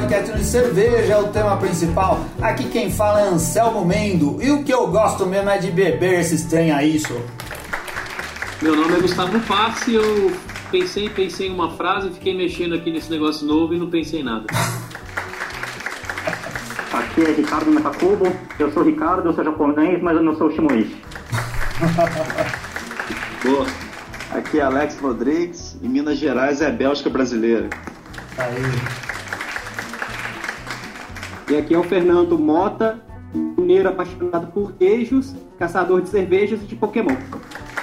podcast de cerveja, é o tema principal. Aqui quem fala é Anselmo Mendo. E o que eu gosto mesmo é de beber esses trem aí, isso. Meu nome é Gustavo Passi, eu pensei, pensei em uma frase, fiquei mexendo aqui nesse negócio novo e não pensei em nada. Aqui é Ricardo Nakakubo, eu sou Ricardo, eu sou japonês, mas eu não sou Shimoishi. Boa. Aqui é Alex Rodrigues, em Minas Gerais é a Bélgica brasileira. Aí. E aqui é o Fernando Mota, mineiro apaixonado por queijos, caçador de cervejas e de Pokémon.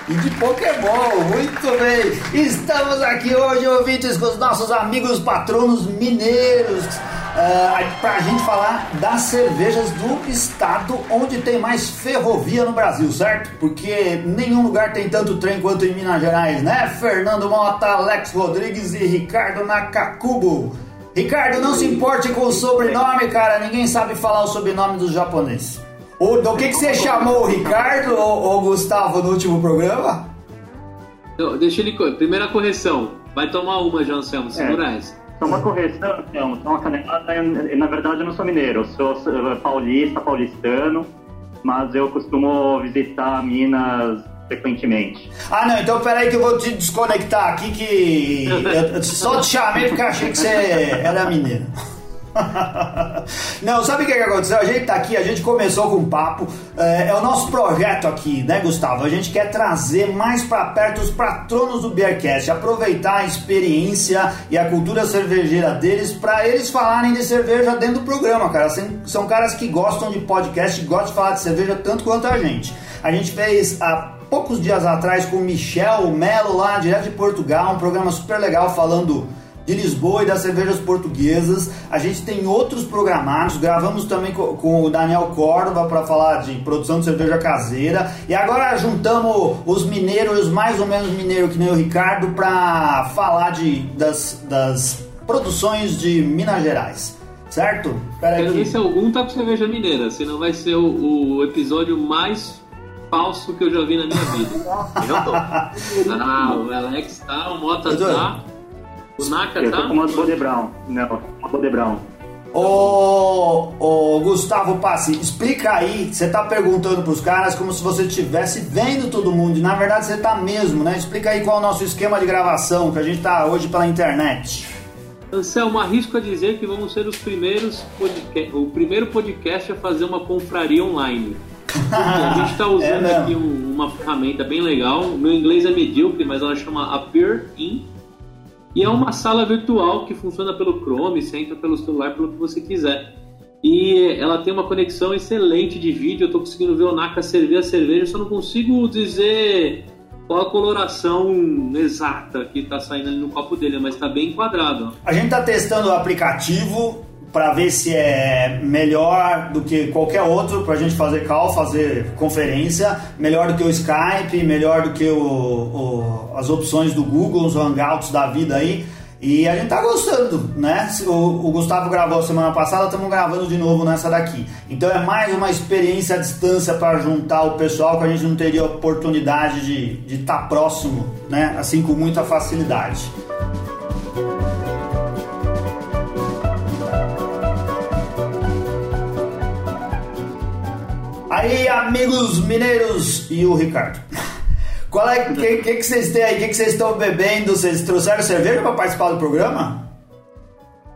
E de Pokémon, muito bem! Estamos aqui hoje, ouvintes, com os nossos amigos patronos mineiros, uh, para a gente falar das cervejas do estado onde tem mais ferrovia no Brasil, certo? Porque nenhum lugar tem tanto trem quanto em Minas Gerais, né? Fernando Mota, Alex Rodrigues e Ricardo Nakakubo. Ricardo, não se importe com o sobrenome, cara, ninguém sabe falar o sobrenome dos japoneses. O, do que, que você chamou o Ricardo ou, ou Gustavo no último programa? Então, deixa ele. Primeira correção. Vai tomar uma já, Anselmo, segura essa. Só uma correção, então, só uma canelada, na verdade eu não sou mineiro, eu sou eh, paulista, paulistano, mas eu costumo visitar Minas frequentemente. Ah, não, então peraí que eu vou te desconectar aqui que eu, só te chamei porque achei que você era mineiro. Não, sabe o que, que aconteceu? A gente tá aqui, a gente começou com um papo. É, é o nosso projeto aqui, né, Gustavo? A gente quer trazer mais pra perto os patronos do Beercast, aproveitar a experiência e a cultura cervejeira deles pra eles falarem de cerveja dentro do programa, cara. São, são caras que gostam de podcast, gostam de falar de cerveja tanto quanto a gente. A gente fez há poucos dias atrás com o Michel Melo lá, direto de Portugal, um programa super legal falando de Lisboa e das cervejas portuguesas. A gente tem outros programados, gravamos também co- com, o Daniel Córdoba para falar de produção de cerveja caseira. E agora juntamos os mineiros, os mais ou menos mineiros que nem o Ricardo, para falar de, das, das produções de Minas Gerais. Certo? Pera Quero ver aí. se algum tá com cerveja mineira, senão vai ser o, o episódio mais falso que eu já vi na minha vida. Eu tô. Ah, o Alex tá, o Mota Eu tô. tá, o Naka Eu tô tá. com uma Bode Brown, não, Bode Brown. Ô, ô Gustavo Passi, explica aí, você tá perguntando pros caras como se você estivesse vendo todo mundo, e na verdade você tá mesmo, né? Explica aí qual é o nosso esquema de gravação, que a gente tá hoje pela internet. Anselmo, arrisco a dizer que vamos ser os primeiros podca- o primeiro podcast a fazer uma confraria online. A gente está usando É aqui um- uma ferramenta bem legal. O meu inglês é medíocre, mas ela chama Appear In. E é uma sala virtual que funciona pelo Chrome, você entra pelo celular, pelo que você quiser. E ela tem uma conexão excelente de vídeo. Eu estou conseguindo ver o Naka servir a cerveja, só não consigo dizer qual a coloração exata que está saindo ali no copo dele, mas está bem enquadrado. A gente tá testando o aplicativo para ver se é melhor do que qualquer outro pra gente fazer call, fazer conferência, melhor do que o Skype, melhor do que o, o- as opções do Google, os Hangouts da vida aí. E a gente tá gostando, né? O, o Gustavo gravou semana passada, estamos gravando de novo nessa daqui. Então é mais uma experiência à distância para juntar o pessoal que a gente não teria oportunidade de estar próximo, né? Assim com muita facilidade. Aí, amigos mineiros e o Ricardo. Qual é que, que, que vocês têm aí? O que, vocês estão bebendo? Vocês trouxeram cerveja para participar do programa?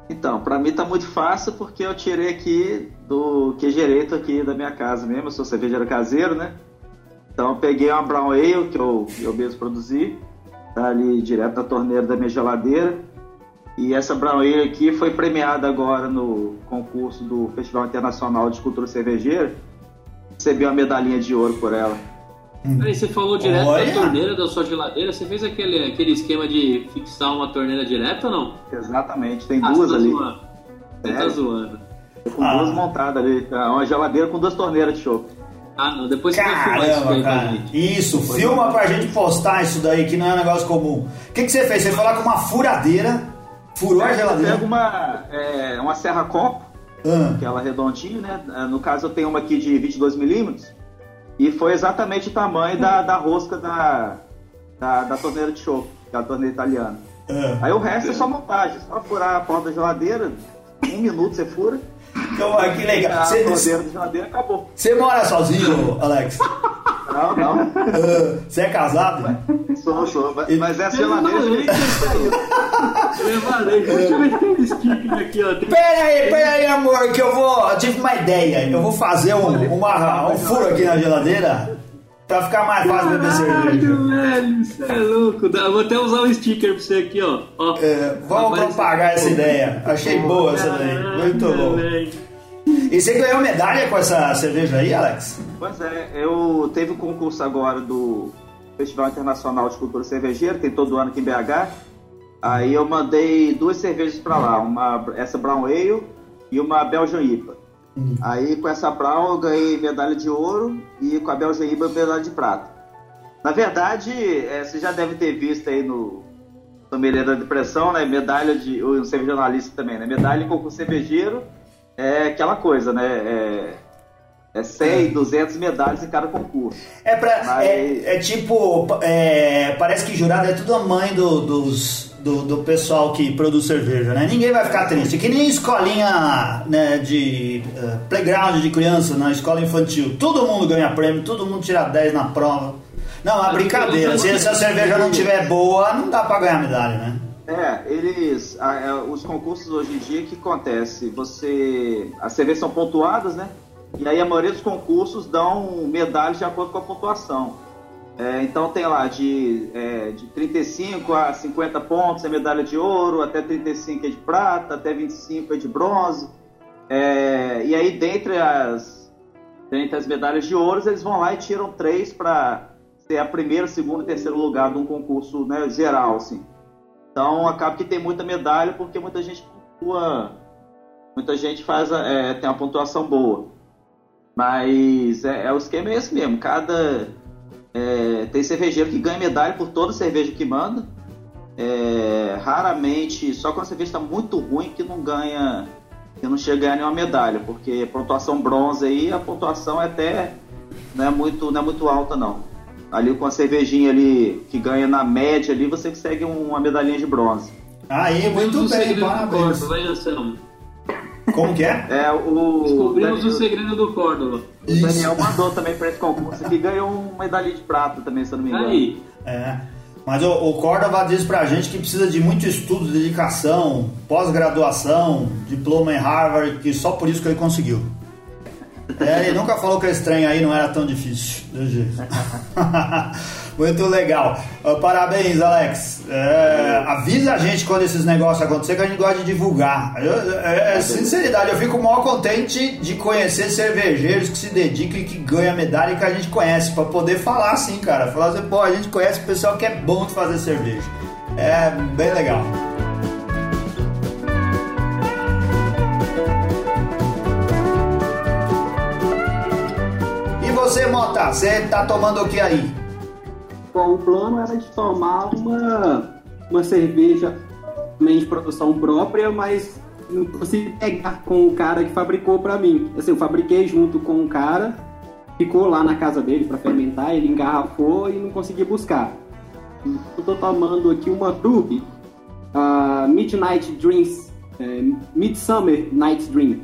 Então, pra mim tá muito fácil porque eu tirei aqui do queijereito aqui da minha casa mesmo. Eu sou cervejeiro caseiro, né? Então peguei uma Brown Ale que eu, eu mesmo produzi. Tá ali direto da torneira da minha geladeira. E essa Brown Ale aqui foi premiada agora no concurso do Festival Internacional de Cultura Cervejeira. Recebi uma medalhinha de ouro por ela. Aí você falou direto Olha! da torneira da sua geladeira. Você fez aquele, aquele esquema de fixar uma torneira direto ou não? Exatamente, tem Ah, duas você tá ali. zoando. Você tá zoando. Com Ah. duas montadas ali. É Uma geladeira com duas torneiras de chopp. Ah, não. Depois você vai filmar isso Caramba, aí pra cara. gente. Isso, filma pra gente postar isso daí, que não é um negócio comum. O que, que você fez? Você foi lá com uma furadeira, furou a Você geladeira. pega uma, é, uma serra copo, Ah, aquela redondinha, né? É, No caso eu tenho uma aqui de 22 milímetros. E foi exatamente o tamanho da, da rosca da, da, da torneira de chopp, que é a torneira italiana. É. Aí o resto é só montagem, só furar a porta da geladeira, um minuto você fura, Então, ah, que legal. a Você, torneira da geladeira acabou. você mora sozinho, Alex? Não, não, Ah, Você é casado? sou, sou. Mas- Mas essa geladeira Levalente, Levalente. Deixa eu ver se tem um sticker aqui, ó. Pera aí, pera aí, amor, que eu vou. Eu tive uma ideia. Eu vou fazer um, uma- um furo aqui na geladeira pra ficar mais fácil beber cerveja. Velho, você é louco. Vou até usar um sticker pra você aqui, ó. ó. É, vamos Aparece- propagar essa ideia. Achei boa essa daí. Muito velho. E você ganhou medalha com essa cerveja aí, Alex? Pois é, eu teve um concurso agora do Festival Internacional de Cultura Cervejeira, tem todo ano aqui em BH. Aí eu mandei duas cervejas para lá, uma essa Brown Ale e uma Belgian IPA. Aí com essa Brown eu ganhei medalha de ouro e com a Belgian IPA medalha de prata. Na verdade, é, você já deve ter visto aí no Sommelier da Depressão, né? Medalha de. O cerveja analista também, né? Medalha em concurso cervejeiro é aquela coisa, né? É, é 100, 200 medalhas em cada concurso. É, pra, Mas- é, é tipo. é, parece que jurado é tudo a mãe do, dos, do, do pessoal que produz cerveja, né? Ninguém vai ficar triste. Que nem escolinha né, de eh, playground de criança na escola infantil. Todo mundo ganha prêmio, todo mundo tira 10 na prova. Não, é brincadeira. Se essa cerveja não tiver boa, não dá pra ganhar medalha, né? É, eles. a- é, os concursos hoje em dia, o que acontece? Você. As cervejas são pontuadas, né? E aí a maioria dos concursos dão medalhas de acordo com a pontuação. É, então tem lá de, é, de 35 a 50 pontos é medalha de ouro, até 35 é de prata, até 25 é de bronze. É, e aí, dentre as, dentre as medalhas de ouro, eles vão lá e tiram três para ser a primeira, segunda e terceiro lugar de um concurso né, geral, assim. Então acaba que tem muita medalha porque muita gente pontua, muita gente faz é, tem uma pontuação boa. Mas é, é o esquema é esse mesmo. Cada é, tem cervejeiro que ganha medalha por toda cerveja que manda. É, raramente, só quando a cerveja está muito ruim que não ganha, que não chega a ganhar nenhuma medalha, porque pontuação bronze aí, a pontuação é até não é muito, não é muito alta não. Ali com a cervejinha ali que ganha na média ali, você consegue um- uma medalhinha de bronze. Aí, muito o bem, parabéns. Córdoba? Como que é? É, o Descobrimos o Daniel, segredo do Córdoba. o Daniel mandou também para esse concurso que ganhou uma medalha de prata também, se eu não me engano. Aí, É. Mas o, o Córdova diz pra gente que precisa de muito estudo, dedicação, pós-graduação, diploma em Harvard, que só por isso que ele conseguiu. É, ele nunca falou que esse trem aí não era tão difícil. jeito. Muito legal. Parabéns, Alex. É, avisa a gente quando esses negócios acontecer que a gente gosta de divulgar. Eu- é, é sinceridade, eu fico maior contente de conhecer cervejeiros que se dedicam e que ganham medalha e que a gente conhece, pra poder falar assim, cara. Falar assim, pô, a gente conhece o pessoal que é bom de fazer cerveja. É bem legal. Mota, você tá tomando o que aí? Bom, o plano era de tomar uma, uma cerveja de produção própria, mas não consegui pegar com o cara que fabricou pra mim. Assim, eu fabriquei junto com um cara, ficou lá na casa dele pra fermentar, ele engarrafou e não consegui buscar. Eu tô tomando aqui uma Krug, a Midnight Dreams, é, Midsummer Night Dream.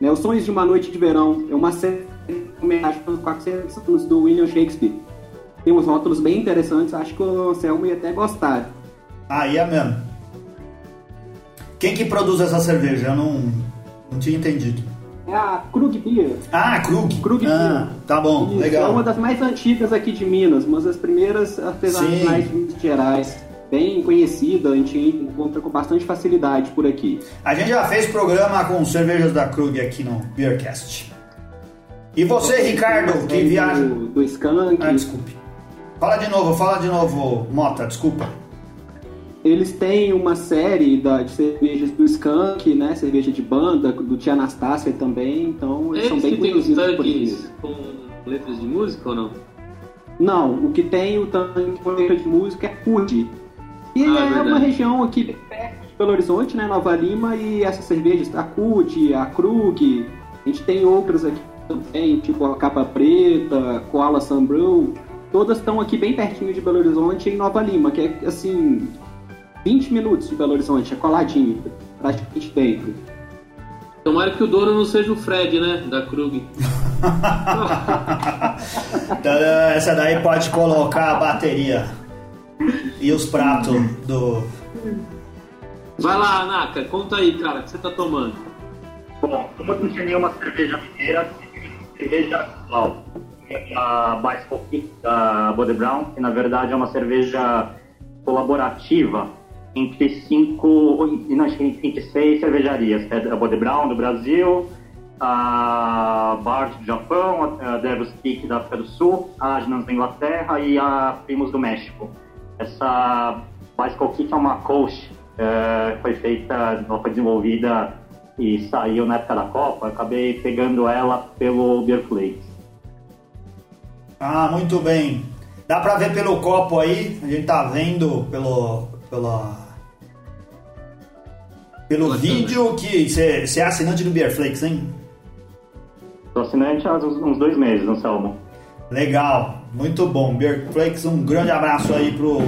Né, Os Sonhos de uma Noite de Verão é uma em homenagem aos 400 anos do William Shakespeare. Tem uns rótulos bem interessantes, acho que o Anselmo ia até gostar. Aí é mesmo. Quem que produz essa cerveja? Eu não, não tinha entendido. É a Krug Beer. Ah, Krug. Krug ah, tá bom, Isso, legal. É uma das mais antigas aqui de Minas, uma das primeiras artesanais de Minas Gerais. Bem conhecida, a gente encontra com bastante facilidade por aqui. A gente já fez programa com cervejas da Krug aqui no Beercast. E você, Ricardo, que viaja. Do, do Skunk. Ah, desculpe. Fala de novo, fala de novo, Mota, desculpa. Eles têm uma série da, de cervejas do Skunk, né? Cerveja de banda, do Tia Anastácia também, então eles são eles bem tem os conhecidos por isso. com letras de música ou não? Não, o que tem o tanque com letra de música é Cud. E Ah, é é verdade. uma região aqui bem perto de Belo Horizonte, né? Nova Lima, e essas cervejas, a Cud, a Krug, a gente tem outras aqui também, tipo a Capa Preta, Koala Sunbrew, todas estão aqui bem pertinho de Belo Horizonte em Nova Lima, que é assim. 20 minutos de Belo Horizonte, é coladinho, praticamente dentro. Tomara que o dono não seja o Fred, né? Da Krug. Então, essa daí pode colocar a bateria e os pratos do. Vai lá, Naka, conta aí, cara, o que você tá tomando? Bom, como eu não tinha nenhuma cerveja mineira, cerveja atual. A Bicycle da Bode Brown, que na verdade é uma cerveja colaborativa entre cinco, não, entre seis cervejarias. É a Bode Brown do Brasil, a Bard do Japão, a Devil's Peak da África do Sul, a Agnans da Inglaterra e a Primus do México. Essa Bicycle Kick é uma coach, é, foi feita, ela foi desenvolvida e saiu na época da Copa, acabei pegando ela pelo Beer Flakes. Ah, muito bem. Dá pra ver pelo copo aí, a gente tá vendo pelo. pelo pelo vídeo que você é assinante do Beer Flakes, hein? Sou assinante há uns, uns dois meses, Anselmo. Legal, muito bom. Beer Flakes, um grande abraço aí pro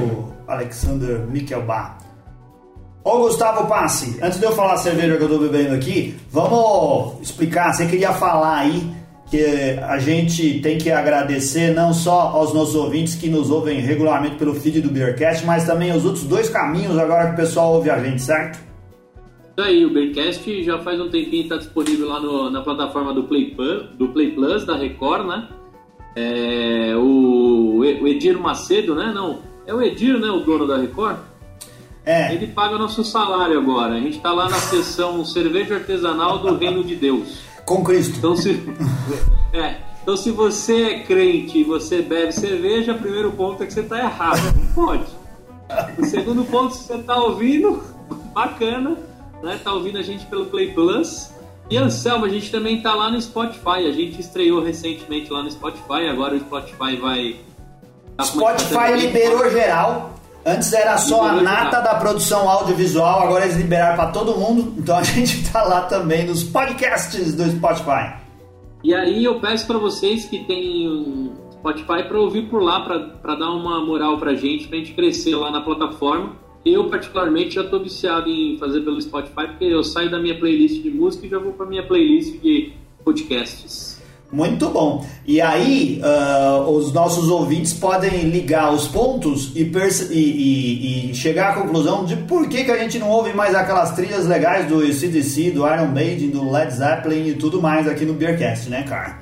Alexander Michelbach. Ô Gustavo Passe, antes de eu falar a cerveja que eu tô bebendo aqui, vamos explicar. Você queria falar aí que a gente tem que agradecer não só aos nossos ouvintes que nos ouvem regularmente pelo feed do Beercast, mas também os outros dois caminhos agora que o pessoal ouve a gente, certo? Isso aí, o Bearcast já faz um tempinho está disponível lá no- na plataforma do Play, do Play Plus, da Record, né? É, o, o Edir Macedo, né? Não, é o Edir, né? O dono da Record. É, Ele paga nosso salário agora. A gente está lá na seção Cerveja Artesanal do Reino de Deus. com Cristo. Então se, é, então, se você é crente e você bebe cerveja, o primeiro ponto é que você está errado. Não pode. O segundo ponto, se você está ouvindo, bacana, né? Tá ouvindo a gente pelo Play Plus. E Anselmo, a gente também tá lá no Spotify. A gente estreou recentemente lá no Spotify. Agora o Spotify vai. tá Spotify liberou geral. Antes era só a nata da produção audiovisual, agora eles liberaram para todo mundo. Então a gente tá lá também nos podcasts do Spotify. E aí eu peço pra vocês que tem um Spotify pra ouvir por lá, pra dar uma moral pra gente, pra gente crescer lá na plataforma. Eu, particularmente, já tô viciado em fazer pelo Spotify, porque eu saio da minha playlist de música e já vou pra minha playlist de podcasts. Muito bom. E aí, ah, os nossos ouvintes podem ligar os pontos e, e- e- e chegar à conclusão de por que, que a gente não ouve mais aquelas trilhas legais do CDC, do Iron Maiden, do Led Zeppelin e tudo mais aqui no Beercast, né, cara?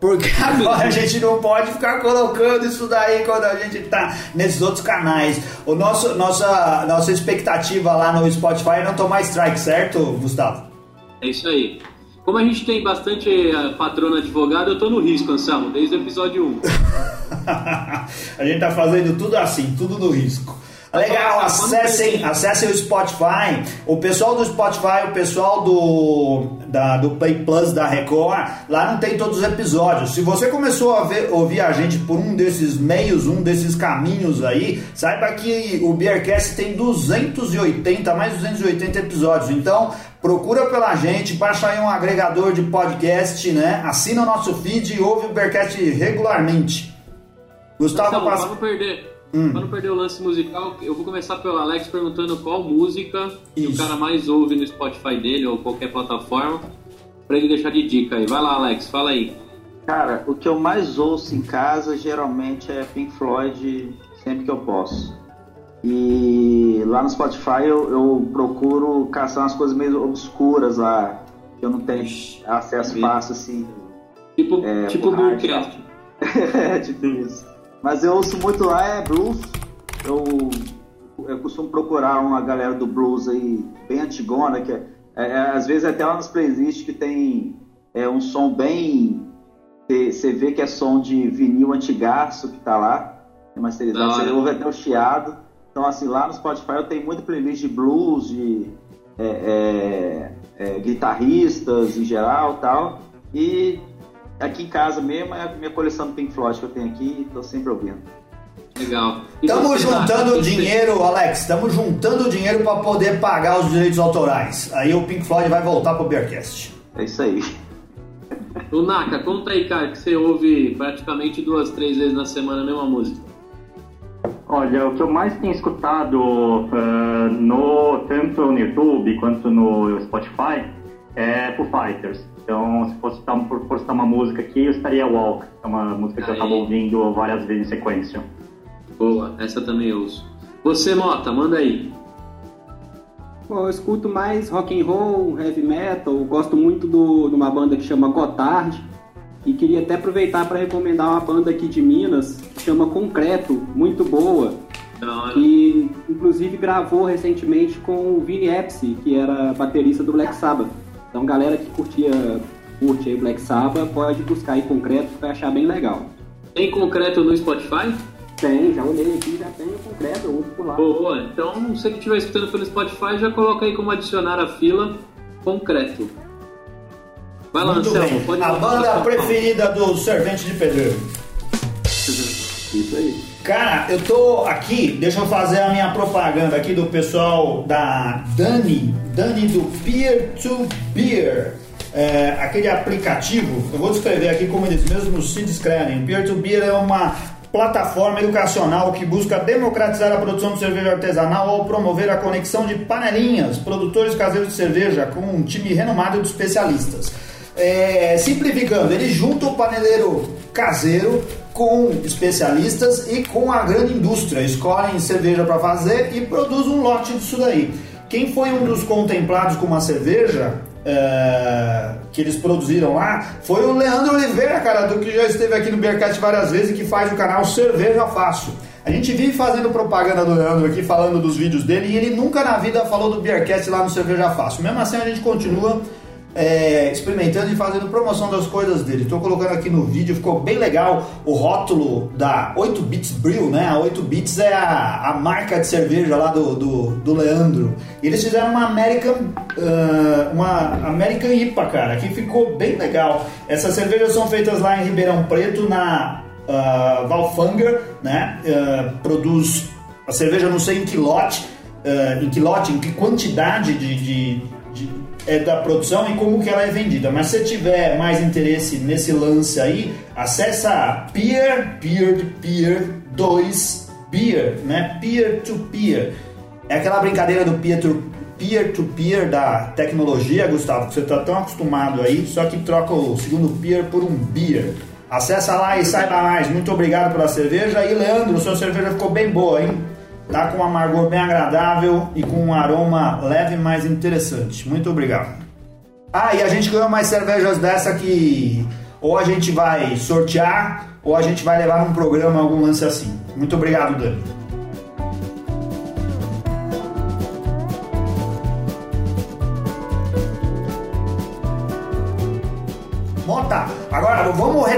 Porque agora a gente não pode ficar colocando isso daí quando a gente tá nesses outros canais. O nosso, nossa, nossa expectativa lá no Spotify é não tomar strike, certo, Gustavo? É isso aí. Como a gente tem bastante eh, patrono advogado, eu tô no risco, Anselmo, desde o episódio 1. a gente tá fazendo tudo assim, tudo no risco. Legal, acessem, acessem o Spotify. O pessoal do Spotify, o pessoal do, da, do Play Plus da Record, lá não tem todos os episódios. Se você começou a ver- ouvir a gente por um desses meios, um desses caminhos aí, saiba que o Beercast tem 280, mais 280 episódios. Então, procura pela gente, baixa aí um agregador de podcast, né? Assina o nosso feed e ouve o Beercast regularmente. Gustavo, Anselmo, passa. para não perder. Hum. Pra não perder o lance musical, eu vou começar pelo Alex perguntando qual música que o cara mais ouve no Spotify dele ou qualquer plataforma, pra ele deixar de dica aí. Vai lá, Alex, fala aí. Cara, o que eu mais ouço em casa geralmente é Pink Floyd sempre que eu posso. E lá no Spotify eu, eu procuro caçar umas coisas meio obscuras lá, que eu não tenho acesso Sim. fácil assim. Tipo, É, tipo é, tipo isso. Mas eu ouço muito lá é blues. Eu, eu costumo procurar uma galera do blues aí bem antigona, que é, é, é, às vezes até lá nas playlists que tem é, um som bem. Você vê que é som de vinil antigaço que tá lá, é masterizado, Da você ouve até o chiado. Então, assim, lá no Spotify eu tenho muita playlist de blues, de é, é, é, guitarristas em geral tal. E aqui em casa mesmo é a minha coleção do Pink Floyd que eu tenho aqui e tô sempre ouvindo. Legal. Estamos juntando dinheiro, Alex. Estamos juntando dinheiro para poder pagar os direitos autorais. Aí o Pink Floyd vai voltar pro Bearcast. É isso aí. O Naka, conta aí, cara, que você ouve praticamente duas, três vezes na semana a mesma música. Olha, o que eu mais tenho escutado uh, no, tanto no YouTube quanto no Spotify é Foo Fighters. Então, se fosse citar, por citar uma música aqui, eu estaria Walk, que é uma música que Aí. eu estava ouvindo várias vezes em sequência. Boa, essa também eu uso. Você, Mota, manda aí. Bom, eu escuto mais rock and roll, heavy metal, gosto muito do, de uma banda que chama Gotthard e queria até aproveitar para recomendar uma banda aqui de Minas que chama Concreto, muito boa, que inclusive gravou recentemente com o Vini Epsi, que era baterista do Black Sabbath. Então, galera que curtia curte aí Black Sabbath, pode buscar aí Concreto, vai achar bem legal. Tem Concreto no Spotify? Tem, já olhei aqui, já tem o concreto, eu uso por lá. Boa, então você que estiver escutando pelo Spotify, já coloca aí como adicionar a fila concreto. Vai lá, Muito Anselmo, pode A banda preferida do Servente de Pedreiro. Isso aí. Cara, eu tô aqui, deixa eu fazer a minha propaganda aqui do pessoal da Dani, Dani do Peer to Beer. É, aquele aplicativo, eu vou descrever aqui como eles mesmos se descrevem. Peer to Beer é uma plataforma educacional que busca democratizar a produção de cerveja artesanal ao promover a conexão de panelinhas, produtores caseiros de cerveja, com um time renomado de especialistas. É, simplificando, ele junta o paneleiro caseiro com especialistas e com a grande indústria. Escolhem cerveja para fazer e produz um lote disso daí. Quem foi um dos contemplados com uma cerveja é, que eles produziram lá foi o Leandro Oliveira, cara, do que já esteve aqui no Beercast várias vezes e que faz o canal Cerveja Fácil. A gente vive fazendo propaganda do Leandro aqui, falando dos vídeos dele, e ele nunca na vida falou do Beercast lá no Cerveja Fácil. Mesmo assim, a gente continua é, experimentando e fazendo promoção das coisas dele. Estou colocando aqui no vídeo, ficou bem legal o rótulo da 8 Bits Brew, né? A 8 Bits é a, a marca de cerveja lá do, do, do Leandro. E eles fizeram uma American, uh, uma American IPA, cara, que ficou bem legal. Essas cervejas são feitas lá em Ribeirão Preto, na uh, Valfanger, né? Uh, produz a cerveja, não sei em que lote, em que lote, em que quantidade de, de é, da produção e como que ela é vendida. Mas se tiver mais interesse nesse lance aí, acessa Peer, Peer, Peer 2 Beer, né? Peer to Peer. É aquela brincadeira do peer to peer to peer da tecnologia, Gustavo, que você está tão acostumado aí, só que troca o segundo peer por um beer. Acessa lá e saiba mais. Muito obrigado pela cerveja. E Leandro, sua cerveja ficou bem boa, hein? Tá com um amargor bem agradável e com um aroma leve mais interessante. Muito obrigado. Ah, e a gente ganhou mais cervejas dessa que ou a gente vai sortear ou a gente vai levar num programa algum lance assim. Muito obrigado, Dani.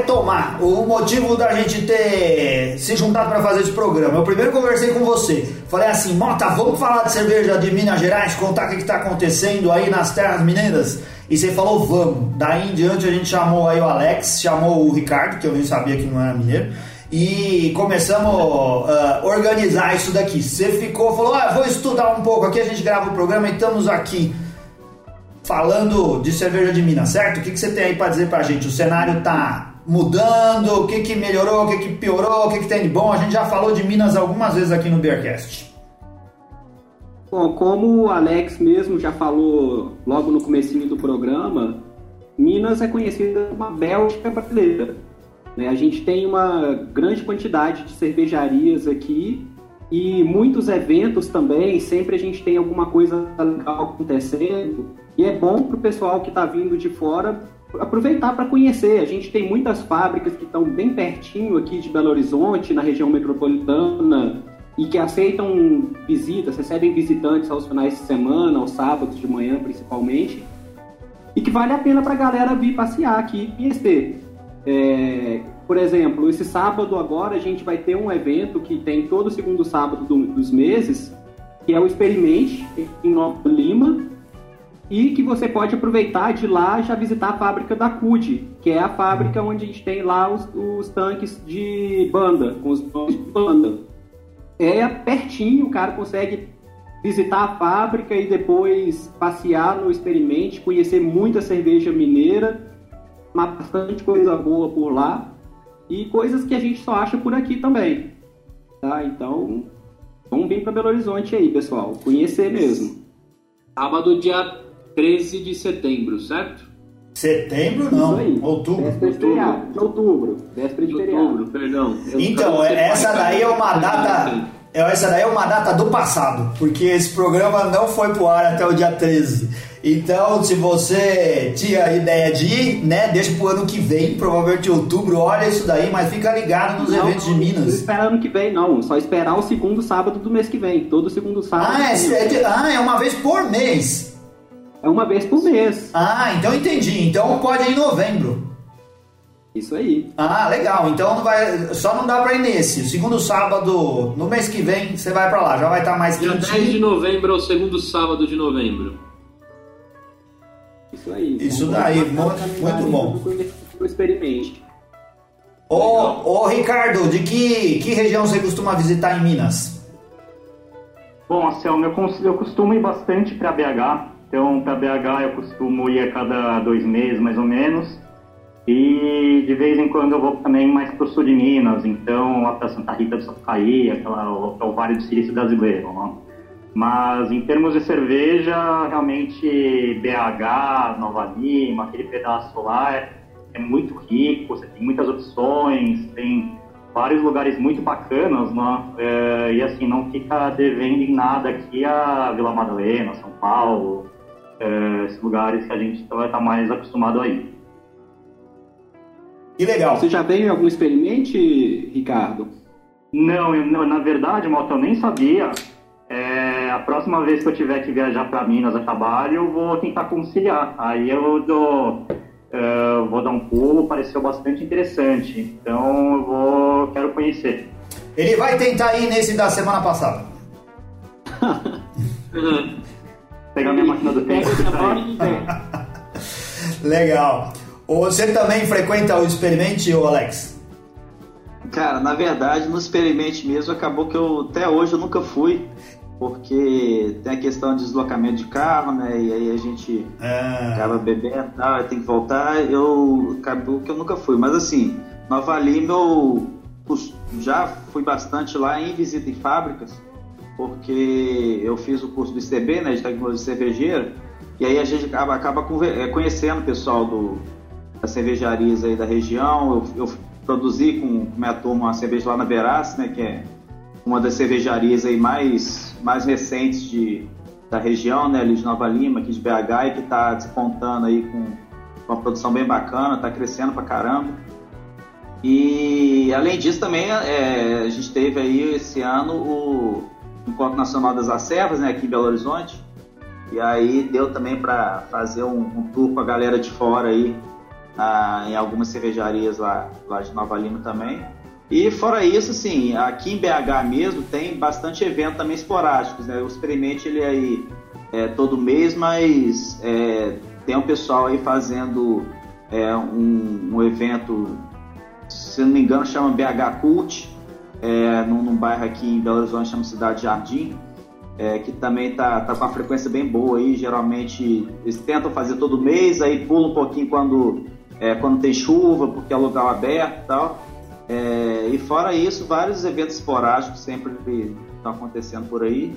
Retomar o motivo da gente ter se juntado para fazer esse programa. Eu primeiro conversei com você, falei assim, Mota, vamos falar de cerveja de Minas Gerais, contar o que está acontecendo aí nas terras mineiras. E você falou, vamos. Daí em diante a gente chamou aí o Alex, chamou o Ricardo, que eu nem sabia que não era mineiro, e começamos a uh, organizar isso daqui. Você ficou, falou, ah, vou estudar um pouco aqui, a gente grava o programa e estamos aqui falando de cerveja de Minas, certo? O que, que você tem aí para dizer para a gente? O cenário tá mudando, o que, que melhorou, o que, que piorou, o que, que tem de bom? A gente já falou de Minas algumas vezes aqui no Beercast. Bom, como o Alex mesmo já falou logo no comecinho do programa, Minas é conhecida como a Bélgica brasileira. Né? A gente tem uma grande quantidade de cervejarias aqui e muitos eventos também, sempre a gente tem alguma coisa legal acontecendo. E é bom para o pessoal que está vindo de fora aproveitar para conhecer. A gente tem muitas fábricas que estão bem pertinho aqui de Belo Horizonte, na região metropolitana, e que aceitam visitas, recebem visitantes aos finais de semana, aos sábados de manhã principalmente, e que vale a pena para a galera vir passear aqui e conhecer. É, por exemplo, esse sábado agora a gente vai ter um evento que tem todo segundo sábado do, dos meses, que é o Experimente em Nova Lima, e que você pode aproveitar de lá já visitar a fábrica da CUD, que é a fábrica onde a gente tem lá os, os tanques de banda, com os nomes de banda. É pertinho, o cara consegue visitar a fábrica e depois passear no experimente, conhecer muita cerveja mineira, bastante coisa boa por lá e coisas que a gente só acha por aqui também. Tá? Então, vamos vir para Belo Horizonte aí, pessoal. Conhecer mesmo. Sábado, dia 13 de setembro, certo? Setembro não, outubro. Véspera de feriado, de outubro. Véspera de feriado. Outubro, perdão. Eu Então, tava essa daí é uma data. é, Essa daí é uma data do passado, porque esse programa não foi pro ar até o dia 13. Então, se você tinha ideia de ir, né, deixa pro ano que vem, provavelmente em outubro, olha isso daí, mas fica ligado nos Não, eventos de Não Minas. esperar ano que vem, não. Só esperar o segundo sábado do mês que vem. Todo segundo sábado. Ah, é, é ah, é uma vez por mês. É uma vez por mês. Ah, então entendi. Então pode ir em novembro. Isso aí. Ah, legal. Então não vai, só não dá pra ir nesse. O segundo sábado, no mês que vem, você vai pra lá. Já vai estar mais Dia 10 de quentinho. novembro é o segundo sábado de novembro. Isso aí. Isso Vamos daí, muito- muito bom. experimente. Ô, ô, Ricardo, de que, que região você costuma visitar em Minas? Bom, Anselmo, eu costumo ir bastante para BH. Então, para BH eu costumo ir a cada dois meses, mais ou menos. E de vez em quando eu vou também mais para o sul de Minas. Então, lá para Santa Rita do Sapucaí, aquela, o, Vale do Silício Brasileiro. Né? Mas em termos de cerveja, realmente BH, Nova Lima, aquele pedaço lá é, é muito rico. Você tem muitas opções, tem vários lugares muito bacanas, né? É, e assim, não fica devendo em nada aqui a Vila Madalena, São Paulo, é, esses lugares que a gente vai estar mais acostumado a ir. Que legal. Você já veio em algum experimente, Ricardo? Não, eu, na verdade, Mota, eu nem sabia. É, a próxima vez que eu tiver que viajar para Minas a trabalho, eu vou tentar conciliar. Aí eu dou, é, eu vou dar um pulo, pareceu bastante interessante. Então eu vou, quero conhecer. Ele vai tentar ir nesse da semana passada. Pegar minha máquina do tempo. E e. Legal. Você também frequenta o experimente, ô Alex? Cara, na verdade, no experimente mesmo, acabou que eu até hoje eu nunca fui, porque tem a questão de deslocamento de carro, né? E aí a gente É. acaba bebendo e tal, tem que voltar. Eu acabou que eu nunca fui, mas assim, Nova Lima eu já fui bastante lá em visita em fábricas, porque eu fiz o curso do ICB, né, de tecnologia cervejeira, e aí a gente acaba, acaba eh, conhecendo o pessoal do, das cervejarias aí da região. Eu, eu produzi com, com minha turma uma cerveja lá na Veraz, né, que é uma das cervejarias aí mais, mais recentes de, da região, né, ali de Nova Lima, aqui de BH, e que está despontando aí com com uma produção bem bacana, está crescendo pra caramba. E além disso também é, a gente teve aí esse ano o Encontro Nacional das Acervas, né, aqui em Belo Horizonte. E aí deu também para fazer um, um tour com a galera de fora aí ah, em algumas cervejarias lá, lá de Nova Lima também. E fora isso, assim, aqui em BH mesmo tem bastante evento também esporádicos, né? O Experimente ele aí é todo mês, mas é, tem um pessoal aí fazendo é, um, um evento, se não me engano, chama BH Cult, é, num, num bairro aqui em Belo Horizonte, chama Cidade Jardim, é, que também tá, tá com uma frequência bem boa aí. Geralmente eles tentam fazer todo mês, aí pula um pouquinho quando, é, quando tem chuva, porque é lugar aberto e tal. É, e fora isso, vários eventos esporádicos sempre estão acontecendo por aí.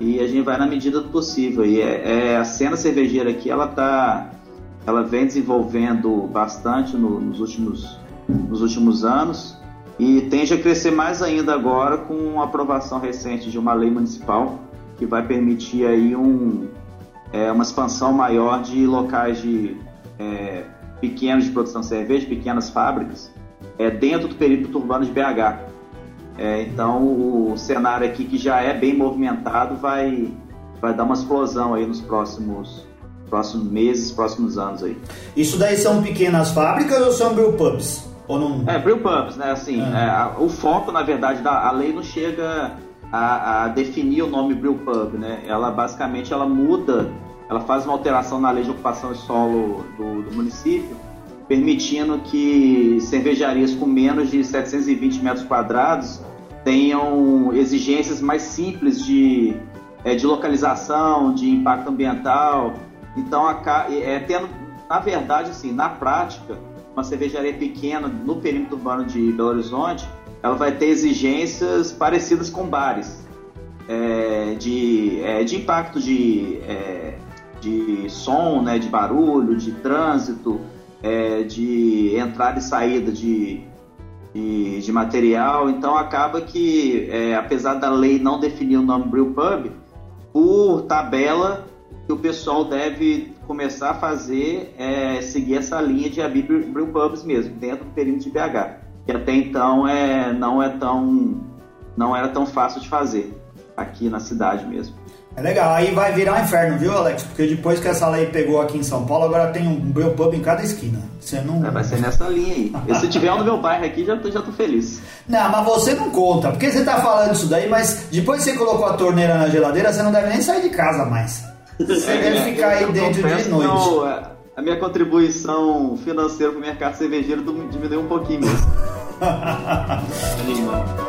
E a gente vai na medida do possível. E é, é, a cena cervejeira aqui, ela tá, ela vem desenvolvendo bastante no, nos, últimos, nos últimos anos e tende a crescer mais ainda agora com a aprovação recente de uma lei municipal que vai permitir aí um, é, uma expansão maior de locais de é, pequenos de produção de cerveja, pequenas fábricas, é, dentro do perímetro urbano de BH. É, então o cenário aqui que já é bem movimentado vai, vai dar uma explosão aí nos próximos, próximos meses, próximos anos aí. Isso daí são pequenas fábricas ou são brewpubs? Ou não? É, brew pubs, né? Assim, É. é, a- o foco, na verdade, da a lei não chega a, a definir o nome brew pub, né? Ela basicamente ela muda, ela faz uma alteração na lei de ocupação de solo do, do município, permitindo que cervejarias com menos de 720 metros quadrados tenham exigências mais simples de, é, de localização, de impacto ambiental. Então, aca- é, tendo, na verdade, assim, na prática, uma cervejaria pequena no perímetro urbano de Belo Horizonte, ela vai ter exigências parecidas com bares, é, de, é, de impacto de, é, de som, né, de barulho, de trânsito, é, de entrada e saída de, de, de material. Então acaba que, é, apesar da lei não definir o nome Brew Pub, por tabela que o pessoal deve começar a fazer é seguir essa linha de abrir Brew Pubs mesmo, dentro do perímetro de BH que até então é, não é tão não era tão fácil de fazer aqui na cidade mesmo. É legal, aí vai virar um inferno, viu, Alex? Porque depois que essa lei pegou aqui em São Paulo, agora tem um brew pub em cada esquina. Você não. É, vai ser nessa linha aí. Se tiver um no meu bairro aqui, já tô, já tô feliz. Não, mas você não conta, porque você tá falando isso daí, mas depois que você colocou a torneira na geladeira, você não deve nem sair de casa mais. Você é, deve ficar aí dentro de noite. Não, é, a minha contribuição financeira para o mercado cervejeiro diminuiu um pouquinho mesmo.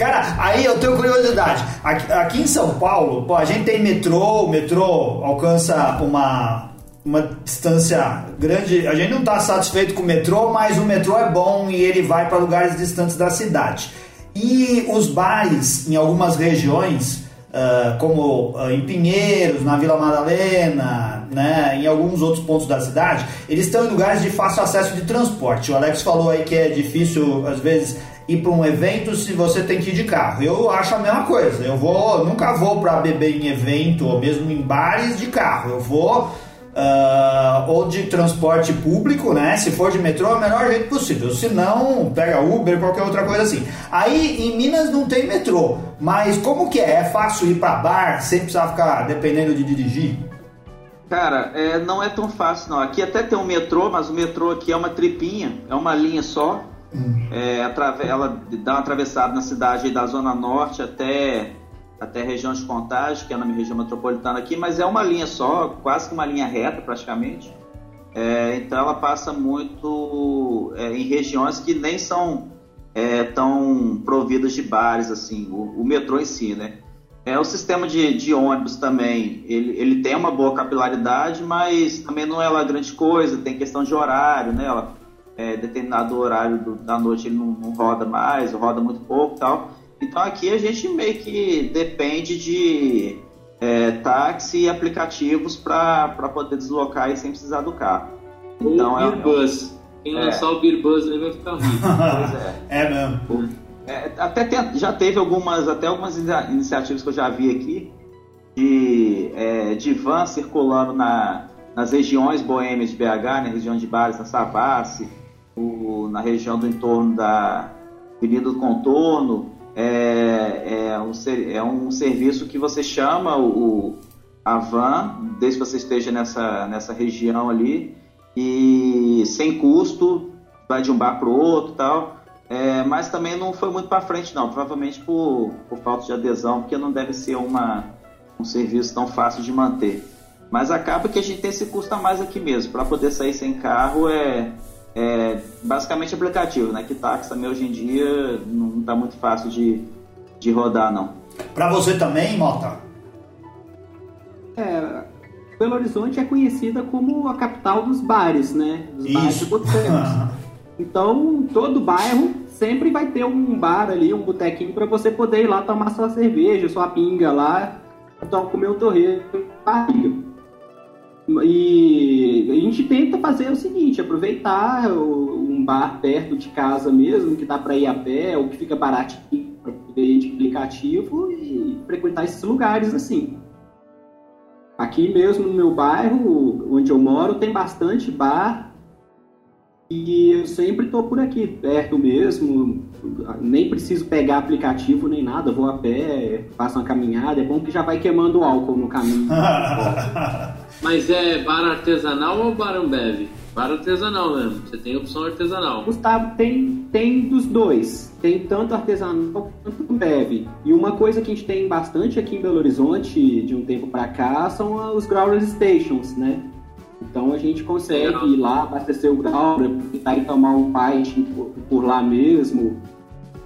Cara, aí eu tenho curiosidade. Aqui, aqui, em São Paulo, pô, a gente tem metrô, o metrô alcança uma, uma distância grande. A gente não está satisfeito com o metrô, mas o metrô é bom e ele vai para lugares distantes da cidade. E os bares em algumas regiões, uh, como uh, em Pinheiros, na Vila Madalena, né, em alguns outros pontos da cidade, eles estão em lugares de fácil acesso de transporte. O Alex falou aí que é difícil, às vezes, ir para um evento se você tem que ir de carro. Eu acho a mesma coisa. Eu vou, nunca vou para beber em evento ou mesmo em bares de carro. Eu vou Uh, ou de transporte público, né? Se for de metrô, é o melhor jeito possível. Se não, pega Uber, qualquer outra coisa assim. Aí em Minas não tem metrô, mas como que é? É fácil ir para bar sem precisar ficar dependendo de dirigir? Cara, é, não é tão fácil não. Aqui até tem um metrô, mas o metrô aqui é uma tripinha, é uma linha só. Hum. É, ela dá uma atravessada na cidade da Zona Norte até até região de Contagem, que é na minha região metropolitana aqui, mas é uma linha só, quase que uma linha reta praticamente. É, então ela passa muito é, em regiões que nem são é, tão providas de bares, assim, o, o, metrô em si, né? É, o sistema de, de ônibus também, ele, ele tem uma boa capilaridade, mas também não é lá grande coisa, tem questão de horário, né? Ela, é, determinado horário do, da noite ele não, não roda mais, roda muito pouco tal. Então aqui a gente meio que depende de é, táxi e aplicativos para poder deslocar e sem precisar do carro. Então, o é, Beerbus. Quem é. lançar o Beerbus ele vai ficar rico. pois é. É mesmo. É, até tem, já teve algumas, até algumas iniciativas que eu já vi aqui de, é, de van circulando na, nas regiões boêmias de BH, na região de Bares, na Savassi, o, na região do entorno da Avenida do Contorno, é, é, um, é um serviço que você chama o, a van, desde que você esteja nessa, nessa região ali, e sem custo, vai de um bar para o outro tal. É, mas também não foi muito para frente, não. Provavelmente por, por falta de adesão, porque não deve ser uma, um serviço tão fácil de manter. Mas acaba que a gente tem esse custo a mais aqui mesmo. Para poder sair sem carro é, é basicamente aplicativo, né? Que táxi também hoje em dia não está muito fácil de, de rodar, não. Para você também, Mota? É, Belo Horizonte é conhecida como a capital dos bares, né? Dos Isso. bares Então, todo bairro sempre vai ter um bar ali, um botequinho para você poder ir lá tomar sua cerveja, sua pinga lá, então comer o torreiro, barriga. Fazer o seguinte, aproveitar um bar perto de casa mesmo, que dá para ir a pé, ou que fica baratinho para poder ir de aplicativo e frequentar esses lugares assim. Aqui mesmo no meu bairro, onde eu moro, tem bastante bar e eu sempre estou por aqui, perto mesmo, nem preciso pegar aplicativo nem nada, vou a pé, faço uma caminhada, é bom que já vai queimando o álcool no caminho. Mas é bar artesanal ou bar Ambev? Bar artesanal mesmo, você tem opção artesanal. Gustavo, tem, tem dos dois. Tem tanto artesanal quanto Ambev. E uma coisa que a gente tem bastante aqui em Belo Horizonte, de um tempo para cá, são os Growler Stations, né? Então a gente consegue ir lá, abastecer o growler, e tomar um pint por, por, lá mesmo.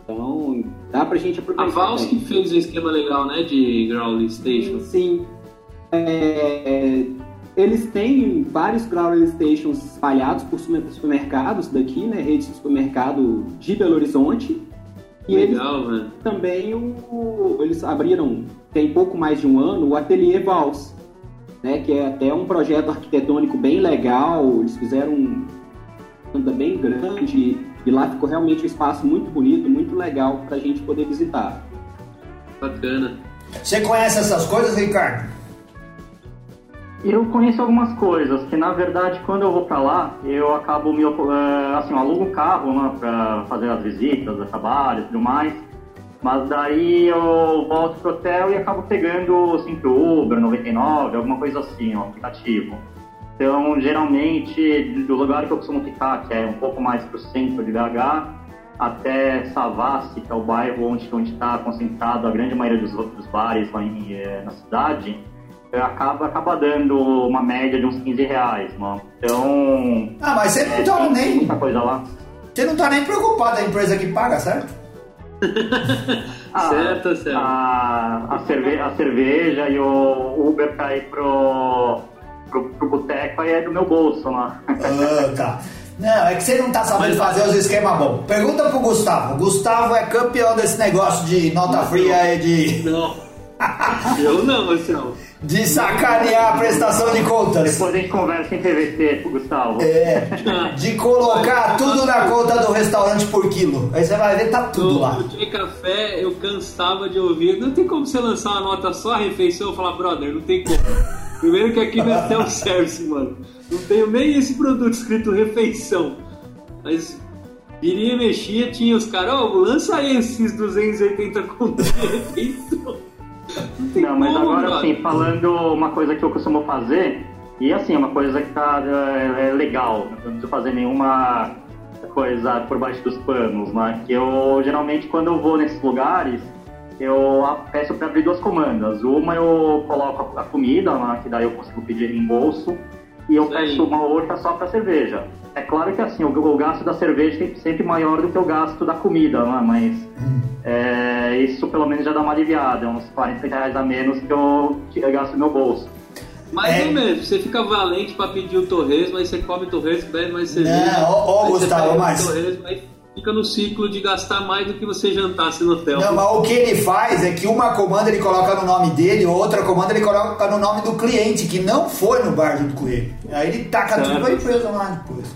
Então dá pra gente aproveitar. A Vals que fez um esquema legal, né, de growler station. Sim. É, eles têm vários growler stations espalhados por supermercados daqui, né? Rede de supermercado de Belo Horizonte. E Legal, eles velho. também o, eles abriram tem pouco mais de um ano o Ateliê Vals, né? Que é até um projeto arquitetônico bem legal. Eles fizeram um banda bem grande e lá ficou realmente um espaço muito bonito, muito legal para a gente poder visitar. Bacana. Você conhece essas coisas, Ricardo? Eu conheço algumas coisas, que na verdade quando eu vou pra lá, eu acabo me eh, assim, eu alugo um carro né, pra fazer as visitas, o trabalho e tudo mais. Mas daí eu volto pro hotel e acabo pegando sempre o Uber 99, alguma coisa assim, um aplicativo. Então, geralmente, do lugar que eu costumo ficar, que é um pouco mais pro centro de BH, até Savassi, que é o bairro onde está concentrado a grande maioria dos, dos bares lá em, eh, na cidade, acaba, acaba dando uma média de uns 15 reais, mano. Então, Ah, mas você não é, tá nem. muita coisa lá. Você não tá nem preocupado, a empresa que paga, certo? Ah, Certo, certo. A, a, cerve a cerveja e o Uber pra ir pro, pro, pro boteco aí é do meu bolso lá. Ah, tá. Não, é que você não tá sabendo fazer os esquemas bons. Pergunta pro Gustavo. O Gustavo é campeão desse negócio de nota fria e de, Não. Eu não, Marcelo. De sacanear a prestação de contas. Depois a gente conversa em PVC Gustavo. É, de colocar tudo na conta do restaurante por quilo. Aí você vai ver, tá tudo No, lá. no dia café eu cansava de ouvir. Não tem como você lançar uma nota só a refeição e falar, brother, não tem como. Primeiro que aqui não é self-service, mano. Não tenho nem esse produto escrito refeição. Mas viria e mexia, tinha os caras, ó, lança aí esses 280 contos de refeição. Não Não, mas como, agora brother. assim, falando uma coisa que eu costumo fazer, e assim, uma coisa que tá é, é legal, não preciso fazer nenhuma coisa por baixo dos panos, né? Que eu geralmente quando eu vou nesses lugares, eu peço para abrir duas comandas. Uma eu coloco a a comida, né? que daí eu consigo pedir reembolso, e eu Sim. peço uma outra só para cerveja. É claro que assim, o, o gasto da cerveja é sempre maior do que o gasto da comida, né? Mas é, isso pelo menos já dá uma aliviada, é uns 40 reais a menos que eu, que eu gasto no meu bolso. Mais É. ou menos, você fica valente pra pedir o torresmo, aí você come torresmo, bebe mais cerveja. Não, ó, ó, Gustavo, o mas- torresmo, aí fica no ciclo de gastar mais do que você jantasse no hotel. Não, mas o que ele faz é que uma comanda ele coloca no nome dele, outra comanda ele coloca no nome do cliente, que não foi no bar junto com ele. Aí ele taca tudo Certo. pra empresa lá depois.